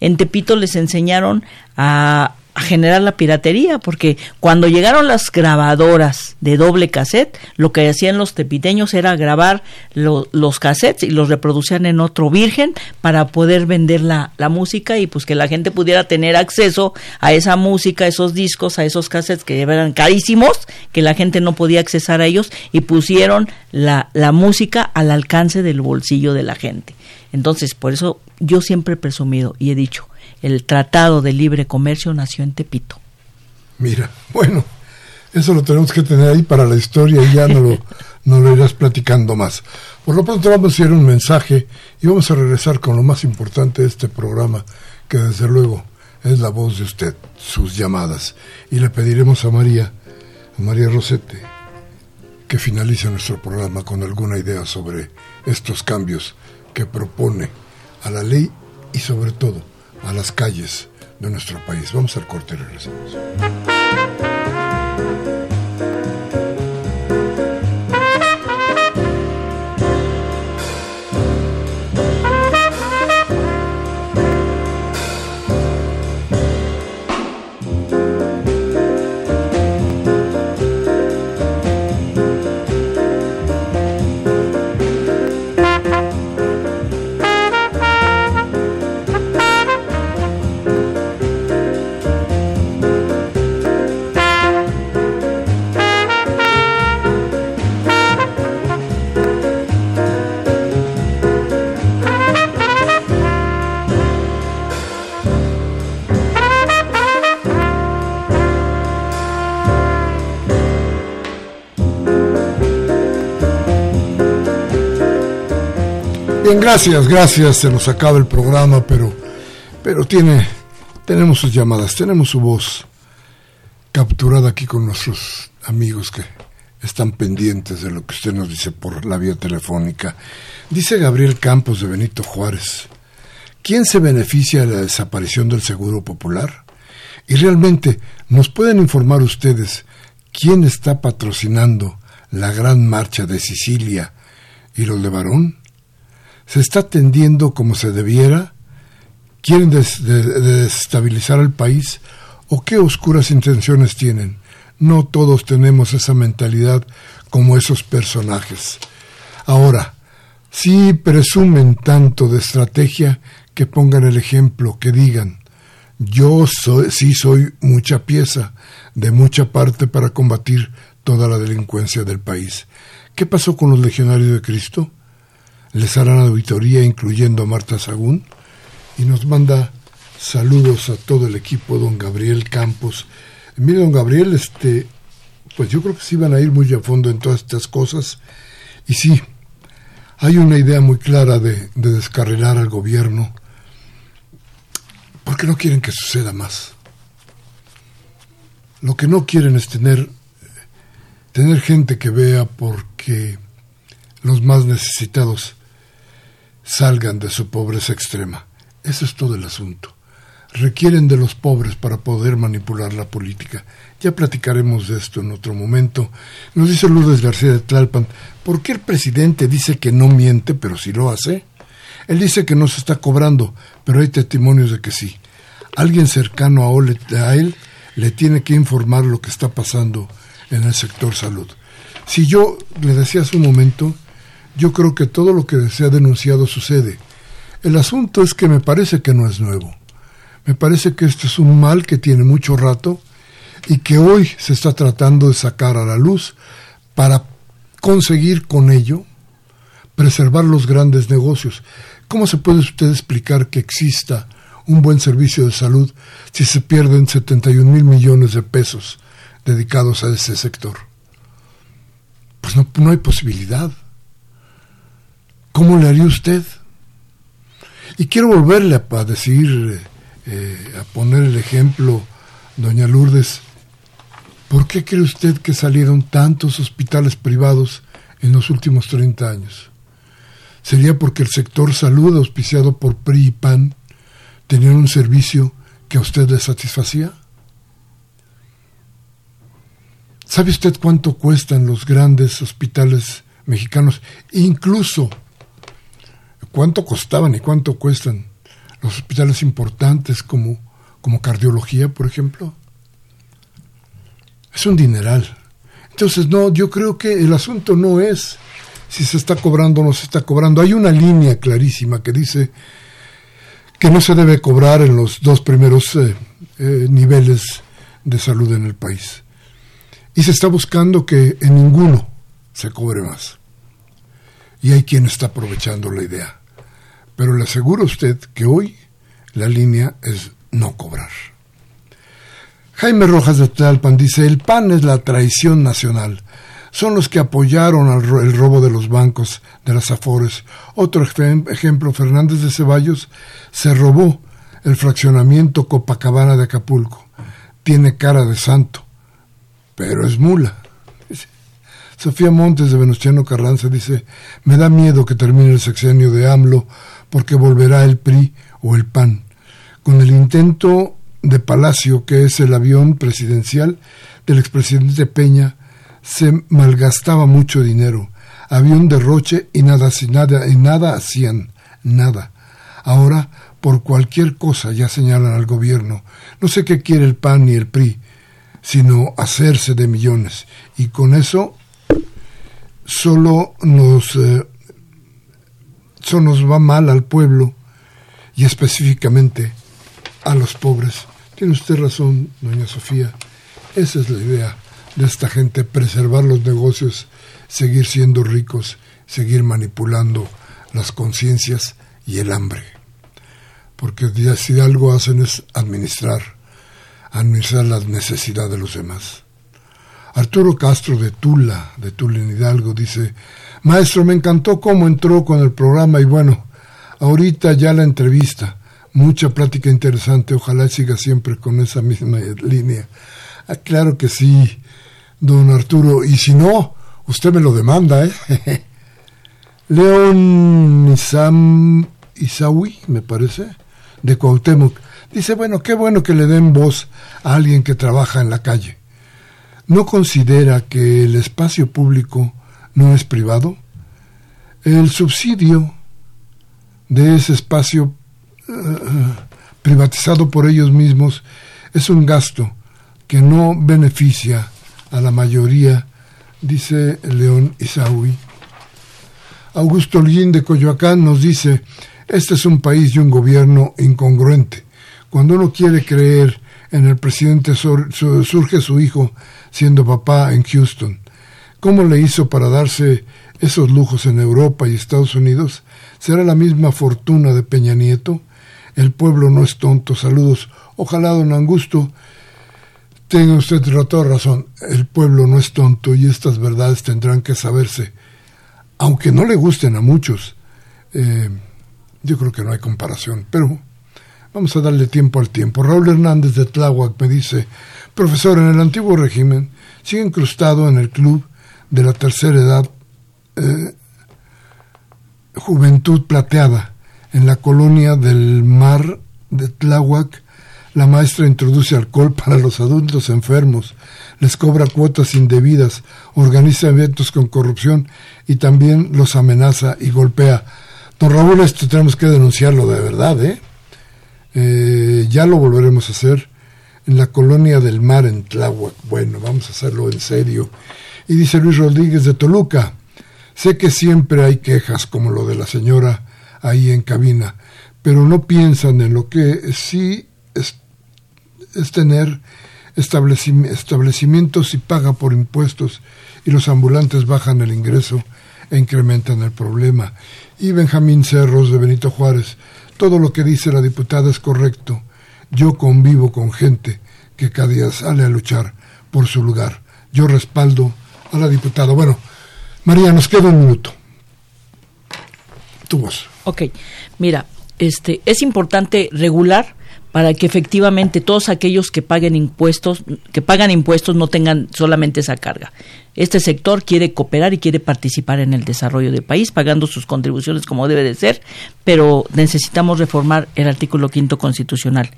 [SPEAKER 4] En Tepito les enseñaron a, a generar la piratería, porque cuando llegaron las grabadoras de doble cassette, lo que hacían los tepiteños era grabar los cassettes y los reproducían en otro virgen para poder vender la, la, música y pues que la gente pudiera tener acceso a esa música, a esos discos, a esos cassettes que eran carísimos, que la gente no podía accesar a ellos y pusieron la, la música al alcance del bolsillo de la gente. Entonces, por eso yo siempre he presumido y he dicho, el Tratado de Libre Comercio nació en Tepito.
[SPEAKER 3] Mira, bueno, eso lo tenemos que tener ahí para la historia y ya no lo, no lo irás platicando más. Por lo pronto vamos a ir un mensaje y vamos a regresar con lo más importante de este programa, que desde luego es la voz de usted, sus llamadas. Y le pediremos a María, a María Rosete, que finalice nuestro programa con alguna idea sobre estos cambios que propone a la ley y sobre todo a las calles de nuestro país. Vamos al corte y regresamos. Gracias, gracias. Se nos acaba el programa, pero, pero tiene, tenemos sus llamadas, tenemos su voz capturada aquí con nuestros amigos que están pendientes de lo que usted nos dice por la vía telefónica. Dice Gabriel Campos de Benito Juárez, ¿quién se beneficia de la desaparición del Seguro Popular? Y realmente, ¿nos pueden informar ustedes ¿quién está patrocinando la gran marcha de Sicilia y los de Barón? ¿Se está atendiendo como se debiera? ¿Quieren desestabilizar el país? ¿O qué oscuras intenciones tienen? No todos tenemos esa mentalidad como esos personajes. Ahora, si presumen tanto de estrategia, que pongan el ejemplo, que digan, yo soy, sí soy mucha pieza, de mucha parte para combatir toda la delincuencia del país. ¿Qué pasó con los legionarios de Cristo? Les harán auditoría incluyendo a Marta Sagún y nos manda saludos a todo el equipo, don Gabriel Campos. Mire, don Gabriel, este, pues yo creo que sí van a ir muy a fondo en todas estas cosas y sí, hay una idea muy clara de, de descarrilar al gobierno porque no quieren que suceda más. Lo que no quieren es tener, tener gente que vea porque los más necesitados salgan de su pobreza extrema. Eso es todo el asunto. Requieren de los pobres para poder manipular la política. Ya platicaremos de esto en otro momento. Nos dice Lourdes García de Tlalpan, ¿por qué el presidente dice que no miente, pero sí lo hace? Él dice que no se está cobrando, pero hay testimonios de que sí. Alguien cercano a él le tiene que informar lo que está pasando en el sector salud. Si yo le decía hace un momento, yo creo que todo lo que se ha denunciado sucede. El asunto es que me parece que no es nuevo. Me parece que esto es un mal que tiene mucho rato y que hoy se está tratando de sacar a la luz para conseguir con ello preservar los grandes negocios. ¿Cómo se puede usted explicar que exista un buen servicio de salud si se pierden 71 mil millones de pesos dedicados a ese sector? Pues no, no hay posibilidad. ¿Cómo le haría usted? Y quiero volverle a, decir, eh, a poner el ejemplo, doña Lourdes, ¿por qué cree usted que salieron tantos hospitales privados en los últimos 30 años? ¿Sería porque el sector salud, auspiciado por PRI y PAN, tenía un servicio que a usted le satisfacía? ¿Sabe usted cuánto cuestan los grandes hospitales mexicanos? Incluso cuánto costaban y cuánto cuestan los hospitales importantes como, como cardiología, por ejemplo. Es un dineral. Entonces, no, yo creo que el asunto no es si se está cobrando o no se está cobrando. Hay una línea clarísima que dice que no se debe cobrar en los dos primeros eh, eh, niveles de salud en el país. Y se está buscando que en ninguno se cobre más. Y hay quien está aprovechando la idea. Pero le aseguro a usted que hoy la línea es no cobrar. Jaime Rojas de Tlalpan dice, el PAN es la traición nacional son los que apoyaron el robo de los bancos de las Afores. Otro ejemplo, Fernández de Ceballos se robó el fraccionamiento Copacabana de Acapulco. Tiene cara de santo, pero es mula. Sofía Montes de Venustiano Carranza dice, me da miedo que termine el sexenio de AMLO porque volverá el PRI o el PAN. Con el intento de Palacio, que es el avión presidencial del expresidente Peña, se malgastaba mucho dinero. Había un derroche y nada, nada, y nada hacían, nada. Ahora, por cualquier cosa ya señalan al gobierno. No sé qué quiere el PAN ni el PRI, sino hacerse de millones. Y con eso solo nos, eh, solo nos va mal al pueblo y específicamente a los pobres. Tiene usted razón, doña Sofía. Esa es la idea de esta gente, preservar los negocios, seguir siendo ricos, seguir manipulando las conciencias y el hambre. Porque si algo hacen es administrar, administrar las necesidades de los demás. Arturo Castro de Tula, de Tula en Hidalgo, dice, Maestro, me encantó cómo entró con el programa y bueno, ahorita ya la entrevista, mucha plática interesante, ojalá siga siempre con esa misma línea. Ah, claro que sí, don Arturo, y si no, usted me lo demanda, ¿eh? León Isam Isawi, me parece, de Cuauhtémoc, dice, bueno, qué bueno que le den voz a alguien que trabaja en la calle. ¿no considera que el espacio público no es privado? El subsidio de ese espacio eh, privatizado por ellos mismos es un gasto que no beneficia a la mayoría, dice León Isaui. Augusto Holguín de Coyoacán nos dice, este es un país y un gobierno incongruente. Cuando uno quiere creer en el presidente surge su hijo siendo papá en Houston. ¿Cómo le hizo para darse esos lujos en Europa y Estados Unidos? ¿Será la misma fortuna de Peña Nieto? El pueblo no es tonto. Saludos. Ojalá, don Augusto, tenga usted toda razón. El pueblo no es tonto y estas verdades tendrán que saberse. Aunque no le gusten a muchos. Eh, yo creo que no hay comparación. Pero Vamos a darle tiempo al tiempo. Raúl Hernández de Tláhuac me dice, profesor, en el antiguo régimen sigue incrustado en el club de la tercera edad eh, Juventud Plateada, en la colonia del Mar de Tláhuac. La maestra introduce alcohol para los adultos enfermos, les cobra cuotas indebidas, organiza eventos con corrupción y también los amenaza y golpea. Don Raúl, esto tenemos que denunciarlo de verdad, ¿eh? Eh, ya lo volveremos a hacer en la colonia del mar en Tláhuac. Bueno, vamos a hacerlo en serio. Y dice Luis Rodríguez de Toluca, sé que siempre hay quejas como lo de la señora ahí en cabina, pero no piensan en lo que sí es, tener establecimientos y paga por impuestos y los ambulantes bajan el ingreso e incrementan el problema. Y Benjamín Cerros de Benito Juárez, todo lo que dice la diputada es correcto. Yo convivo con gente que cada día sale a luchar por su lugar. Yo respaldo a la diputada. Bueno, María, nos queda un minuto. Tu voz.
[SPEAKER 4] Ok, mira, este, es importante regular para que efectivamente todos aquellos que paguen impuestos, que pagan impuestos no tengan solamente esa carga. Este sector quiere cooperar y quiere participar en el desarrollo del país, pagando sus contribuciones como debe de ser, pero necesitamos reformar el artículo quinto constitucional.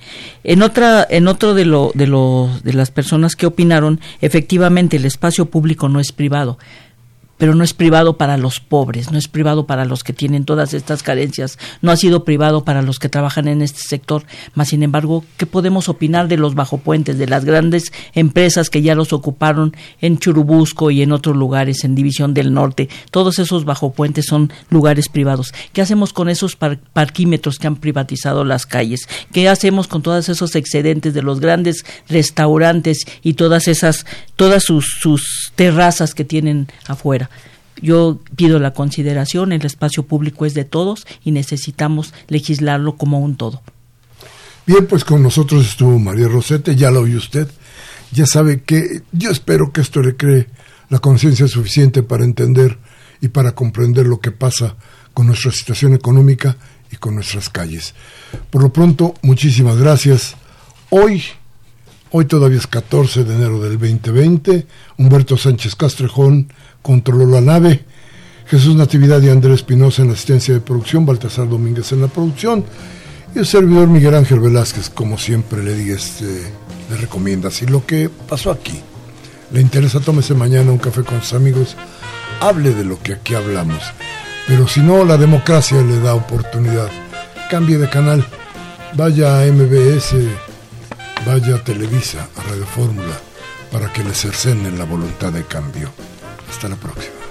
[SPEAKER 4] En otra, en otro de lo, de lo, de las personas que opinaron, efectivamente el espacio público no es privado pero no es privado para los pobres, no es privado para los que tienen todas estas carencias, no ha sido privado para los que trabajan en este sector. Mas, sin embargo, ¿qué podemos opinar de los bajopuentes, de las grandes empresas que ya los ocuparon en Churubusco y en otros lugares, en División del Norte? Todos esos bajopuentes son lugares privados. ¿Qué hacemos con esos parquímetros que han privatizado las calles? ¿Qué hacemos con todos esos excedentes de los grandes restaurantes y todas esas, todas sus, sus terrazas que tienen afuera? Yo pido la consideración, el espacio público es de todos y necesitamos legislarlo como un todo.
[SPEAKER 3] Bien, pues con nosotros estuvo María Rosete, ya lo oyó usted, ya sabe que yo espero que esto le cree la conciencia suficiente para entender y para comprender lo que pasa con nuestra situación económica y con nuestras calles. Por lo pronto, muchísimas gracias. Hoy, hoy todavía es 14 de enero del 2020, Humberto Sánchez Castrejón controló la nave. Jesús Natividad y Andrés Espinosa en la asistencia de producción, Baltasar Domínguez en la producción y el servidor Miguel Ángel Velázquez, como siempre le diga, este, le recomienda. Si lo que pasó aquí le interesa, tómese mañana un café con sus amigos, hable de lo que aquí hablamos. Pero si no, la democracia le da oportunidad. Cambie de canal, vaya a MBS, vaya a Televisa, a Radio Fórmula, para que le cercenen la voluntad de cambio. Hasta la próxima.